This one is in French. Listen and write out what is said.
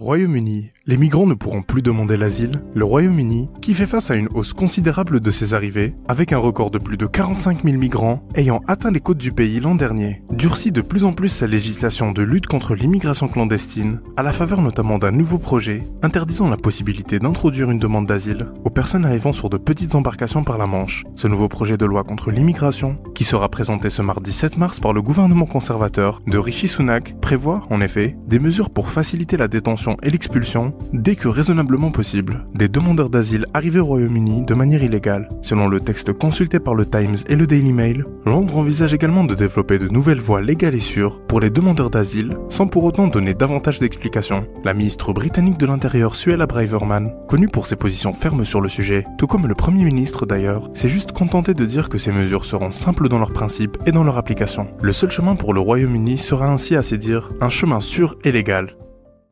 Royaume-Uni, les migrants ne pourront plus demander l'asile. Le Royaume-Uni, qui fait face à une hausse considérable de ses arrivées, avec un record de plus de 45 000 migrants ayant atteint les côtes du pays l'an dernier, durcit de plus en plus sa législation de lutte contre l'immigration clandestine, à la faveur notamment d'un nouveau projet interdisant la possibilité d'introduire une demande d'asile aux personnes arrivant sur de petites embarcations par la Manche. Ce nouveau projet de loi contre l'immigration, qui sera présenté ce mardi 7 mars par le gouvernement conservateur de Rishi Sunak, prévoit, en effet, des mesures pour faciliter la détention et l'expulsion dès que raisonnablement possible des demandeurs d'asile arrivés au Royaume-Uni de manière illégale. Selon le texte consulté par le Times et le Daily Mail, Londres envisage également de développer de nouvelles voies légales et sûres pour les demandeurs d'asile sans pour autant donner davantage d'explications. La ministre britannique de l'Intérieur Suella Braverman, connue pour ses positions fermes sur le sujet, tout comme le Premier ministre d'ailleurs, s'est juste contenté de dire que ces mesures seront simples dans leurs principes et dans leur application. Le seul chemin pour le Royaume-Uni sera ainsi à ses dire un chemin sûr et légal.